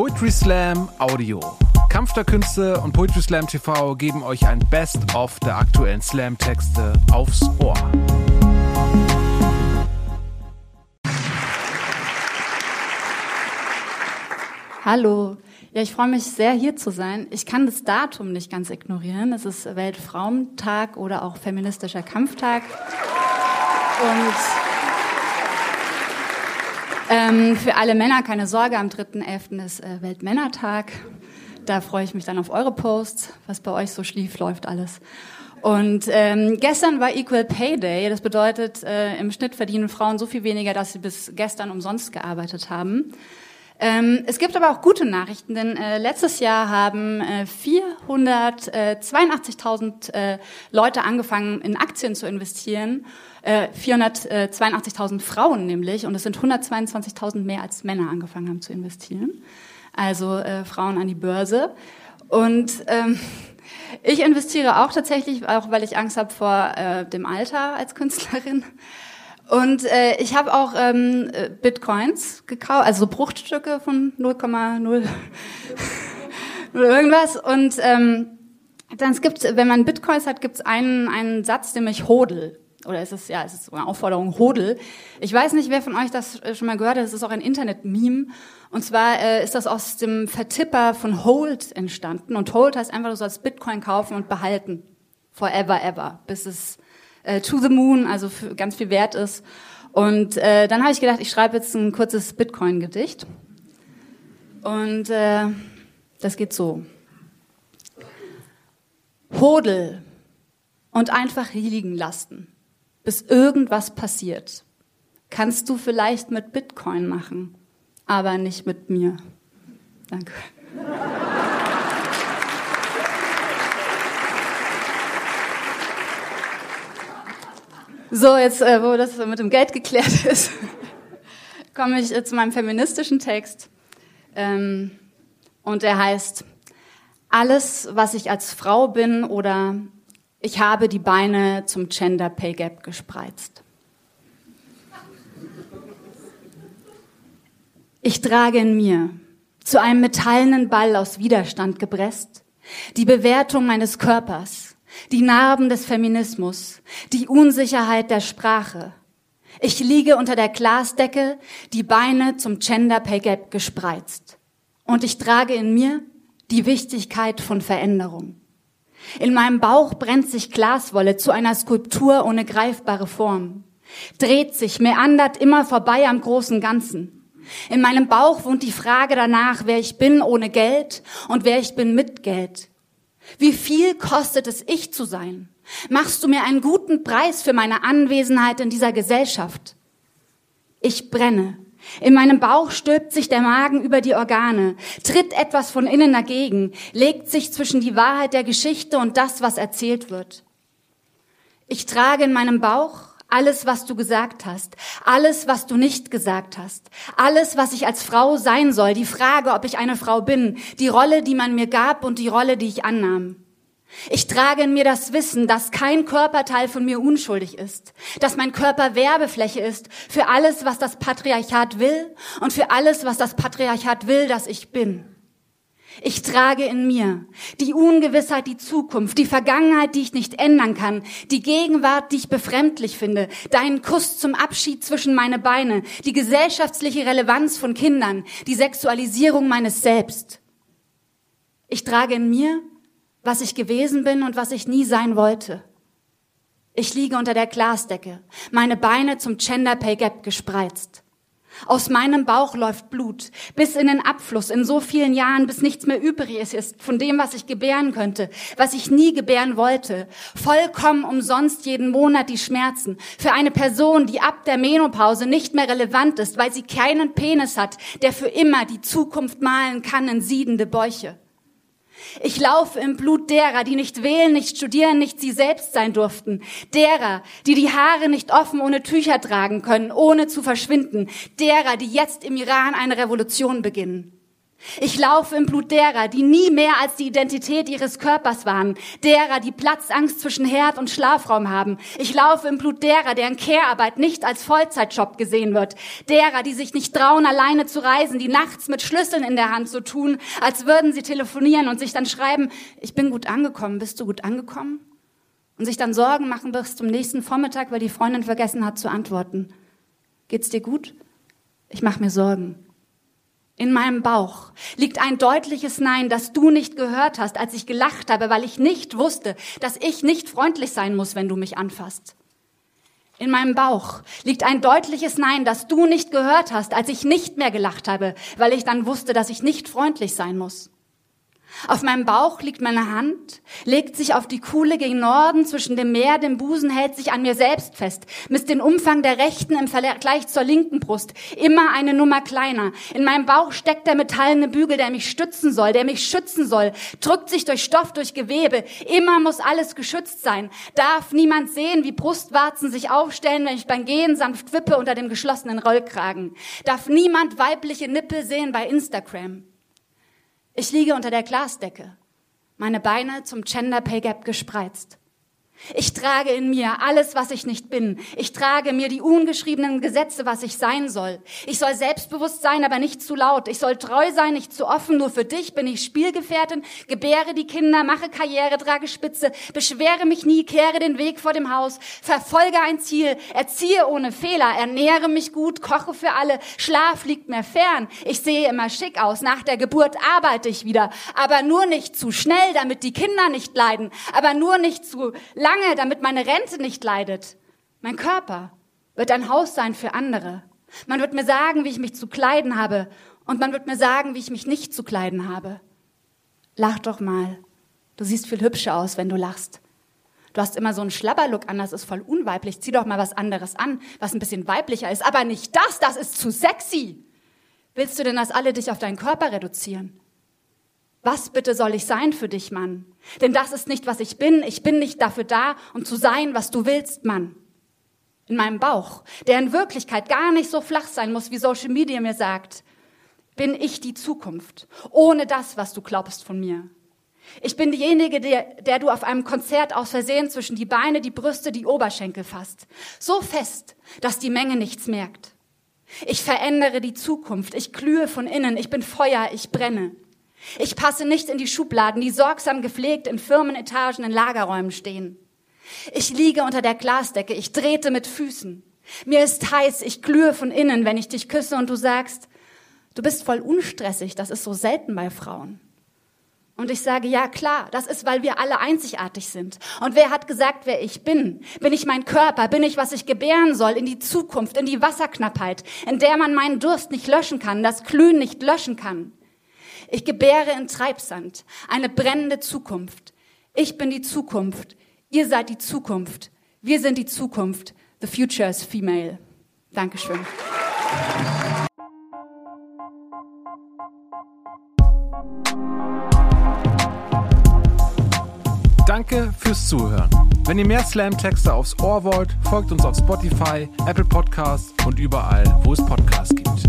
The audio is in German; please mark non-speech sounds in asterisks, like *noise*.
Poetry Slam Audio. Kampf der Künste und Poetry Slam TV geben euch ein Best-of der aktuellen Slam-Texte aufs Ohr. Hallo. Ja, ich freue mich sehr, hier zu sein. Ich kann das Datum nicht ganz ignorieren. Es ist Weltfrauentag oder auch feministischer Kampftag. Und ähm, für alle Männer keine Sorge, am 3.11. ist äh, Weltmännertag. Da freue ich mich dann auf eure Posts, was bei euch so schlief, läuft alles. Und ähm, gestern war Equal Pay Day. Das bedeutet, äh, im Schnitt verdienen Frauen so viel weniger, dass sie bis gestern umsonst gearbeitet haben. Ähm, es gibt aber auch gute Nachrichten, denn äh, letztes Jahr haben äh, 482.000 äh, Leute angefangen, in Aktien zu investieren. Äh, 482.000 Frauen nämlich. Und es sind 122.000 mehr als Männer angefangen haben zu investieren. Also äh, Frauen an die Börse. Und ähm, ich investiere auch tatsächlich, auch weil ich Angst habe vor äh, dem Alter als Künstlerin. Und äh, ich habe auch ähm, äh, Bitcoins gekauft, also Bruchstücke von 0,0 *laughs* irgendwas. Und ähm, dann es gibt, wenn man Bitcoins hat, gibt es einen, einen Satz, nämlich Hodel. Oder ist es ja, es ist eine Aufforderung Hodel. Ich weiß nicht, wer von euch das äh, schon mal gehört hat. Es ist auch ein Internet-Meme. Und zwar äh, ist das aus dem Vertipper von Hold entstanden. Und Hold heißt einfach, du sollst Bitcoin kaufen und behalten. Forever, ever. Bis es äh, to the moon, also ganz viel wert ist. Und äh, dann habe ich gedacht, ich schreibe jetzt ein kurzes Bitcoin-Gedicht. Und äh, das geht so. Hodel und einfach liegen lassen, bis irgendwas passiert. Kannst du vielleicht mit Bitcoin machen, aber nicht mit mir. Danke. So, jetzt, äh, wo das mit dem Geld geklärt *laughs* ist, komme ich äh, zu meinem feministischen Text. Ähm, und der heißt, alles, was ich als Frau bin oder ich habe die Beine zum Gender Pay Gap gespreizt. Ich trage in mir, zu einem metallenen Ball aus Widerstand gepresst, die Bewertung meines Körpers, die Narben des Feminismus, die Unsicherheit der Sprache. Ich liege unter der Glasdecke, die Beine zum Gender Pay Gap gespreizt. Und ich trage in mir die Wichtigkeit von Veränderung. In meinem Bauch brennt sich Glaswolle zu einer Skulptur ohne greifbare Form, dreht sich, meandert immer vorbei am großen Ganzen. In meinem Bauch wohnt die Frage danach, wer ich bin ohne Geld und wer ich bin mit Geld. Wie viel kostet es, ich zu sein? Machst du mir einen guten Preis für meine Anwesenheit in dieser Gesellschaft? Ich brenne. In meinem Bauch stülpt sich der Magen über die Organe, tritt etwas von innen dagegen, legt sich zwischen die Wahrheit der Geschichte und das, was erzählt wird. Ich trage in meinem Bauch alles, was du gesagt hast, alles, was du nicht gesagt hast, alles, was ich als Frau sein soll, die Frage, ob ich eine Frau bin, die Rolle, die man mir gab und die Rolle, die ich annahm. Ich trage in mir das Wissen, dass kein Körperteil von mir unschuldig ist, dass mein Körper Werbefläche ist für alles, was das Patriarchat will und für alles, was das Patriarchat will, dass ich bin. Ich trage in mir die Ungewissheit, die Zukunft, die Vergangenheit, die ich nicht ändern kann, die Gegenwart, die ich befremdlich finde, deinen Kuss zum Abschied zwischen meine Beine, die gesellschaftliche Relevanz von Kindern, die Sexualisierung meines Selbst. Ich trage in mir, was ich gewesen bin und was ich nie sein wollte. Ich liege unter der Glasdecke, meine Beine zum Gender Pay Gap gespreizt. Aus meinem Bauch läuft Blut bis in den Abfluss in so vielen Jahren, bis nichts mehr übrig ist von dem, was ich gebären könnte, was ich nie gebären wollte. Vollkommen umsonst jeden Monat die Schmerzen. Für eine Person, die ab der Menopause nicht mehr relevant ist, weil sie keinen Penis hat, der für immer die Zukunft malen kann in siedende Bäuche. Ich laufe im Blut derer, die nicht wählen, nicht studieren, nicht sie selbst sein durften. Derer, die die Haare nicht offen ohne Tücher tragen können, ohne zu verschwinden. Derer, die jetzt im Iran eine Revolution beginnen. Ich laufe im Blut derer, die nie mehr als die Identität ihres Körpers waren, derer, die Platzangst zwischen Herd und Schlafraum haben. Ich laufe im Blut derer, deren Care-Arbeit nicht als Vollzeitjob gesehen wird, derer, die sich nicht trauen, alleine zu reisen, die nachts mit Schlüsseln in der Hand so tun, als würden sie telefonieren und sich dann schreiben, ich bin gut angekommen, bist du gut angekommen? Und sich dann Sorgen machen bis zum nächsten Vormittag, weil die Freundin vergessen hat zu antworten. Geht's dir gut? Ich mache mir Sorgen. In meinem Bauch liegt ein deutliches Nein, das du nicht gehört hast, als ich gelacht habe, weil ich nicht wusste, dass ich nicht freundlich sein muss, wenn du mich anfasst. In meinem Bauch liegt ein deutliches Nein, das du nicht gehört hast, als ich nicht mehr gelacht habe, weil ich dann wusste, dass ich nicht freundlich sein muss. Auf meinem Bauch liegt meine Hand, legt sich auf die Kuhle gegen Norden zwischen dem Meer, dem Busen, hält sich an mir selbst fest, misst den Umfang der rechten im Vergleich zur linken Brust, immer eine Nummer kleiner. In meinem Bauch steckt der metallene Bügel, der mich stützen soll, der mich schützen soll, drückt sich durch Stoff, durch Gewebe. Immer muss alles geschützt sein. Darf niemand sehen, wie Brustwarzen sich aufstellen, wenn ich beim Gehen sanft wippe unter dem geschlossenen Rollkragen. Darf niemand weibliche Nippel sehen bei Instagram. Ich liege unter der Glasdecke, meine Beine zum Gender Pay Gap gespreizt. Ich trage in mir alles, was ich nicht bin. Ich trage mir die ungeschriebenen Gesetze, was ich sein soll. Ich soll selbstbewusst sein, aber nicht zu laut. Ich soll treu sein, nicht zu offen. Nur für dich bin ich Spielgefährtin, gebäre die Kinder, mache Karriere, trage Spitze, beschwere mich nie, kehre den Weg vor dem Haus, verfolge ein Ziel, erziehe ohne Fehler, ernähre mich gut, koche für alle, Schlaf liegt mir fern. Ich sehe immer schick aus. Nach der Geburt arbeite ich wieder, aber nur nicht zu schnell, damit die Kinder nicht leiden, aber nur nicht zu lang lange, damit meine Rente nicht leidet. Mein Körper wird ein Haus sein für andere. Man wird mir sagen, wie ich mich zu kleiden habe und man wird mir sagen, wie ich mich nicht zu kleiden habe. Lach doch mal. Du siehst viel hübscher aus, wenn du lachst. Du hast immer so einen Schlabberlook an, das ist voll unweiblich. Zieh doch mal was anderes an, was ein bisschen weiblicher ist. Aber nicht das, das ist zu sexy. Willst du denn, dass alle dich auf deinen Körper reduzieren? Was bitte soll ich sein für dich, Mann? Denn das ist nicht, was ich bin. Ich bin nicht dafür da, um zu sein, was du willst, Mann. In meinem Bauch, der in Wirklichkeit gar nicht so flach sein muss, wie Social Media mir sagt, bin ich die Zukunft, ohne das, was du glaubst von mir. Ich bin diejenige, der, der du auf einem Konzert aus Versehen zwischen die Beine, die Brüste, die Oberschenkel fasst. So fest, dass die Menge nichts merkt. Ich verändere die Zukunft. Ich glühe von innen. Ich bin Feuer. Ich brenne. Ich passe nicht in die Schubladen, die sorgsam gepflegt in Firmenetagen in Lagerräumen stehen. Ich liege unter der Glasdecke, ich drehte mit Füßen. Mir ist heiß, ich glühe von innen, wenn ich dich küsse und du sagst, du bist voll unstressig, das ist so selten bei Frauen. Und ich sage, ja klar, das ist, weil wir alle einzigartig sind. Und wer hat gesagt, wer ich bin? Bin ich mein Körper? Bin ich, was ich gebären soll? In die Zukunft, in die Wasserknappheit, in der man meinen Durst nicht löschen kann, das Glühen nicht löschen kann. Ich gebäre in Treibsand eine brennende Zukunft. Ich bin die Zukunft. Ihr seid die Zukunft. Wir sind die Zukunft. The future is female. Dankeschön. Danke fürs Zuhören. Wenn ihr mehr Slam-Texte aufs Ohr wollt, folgt uns auf Spotify, Apple Podcasts und überall, wo es Podcasts gibt.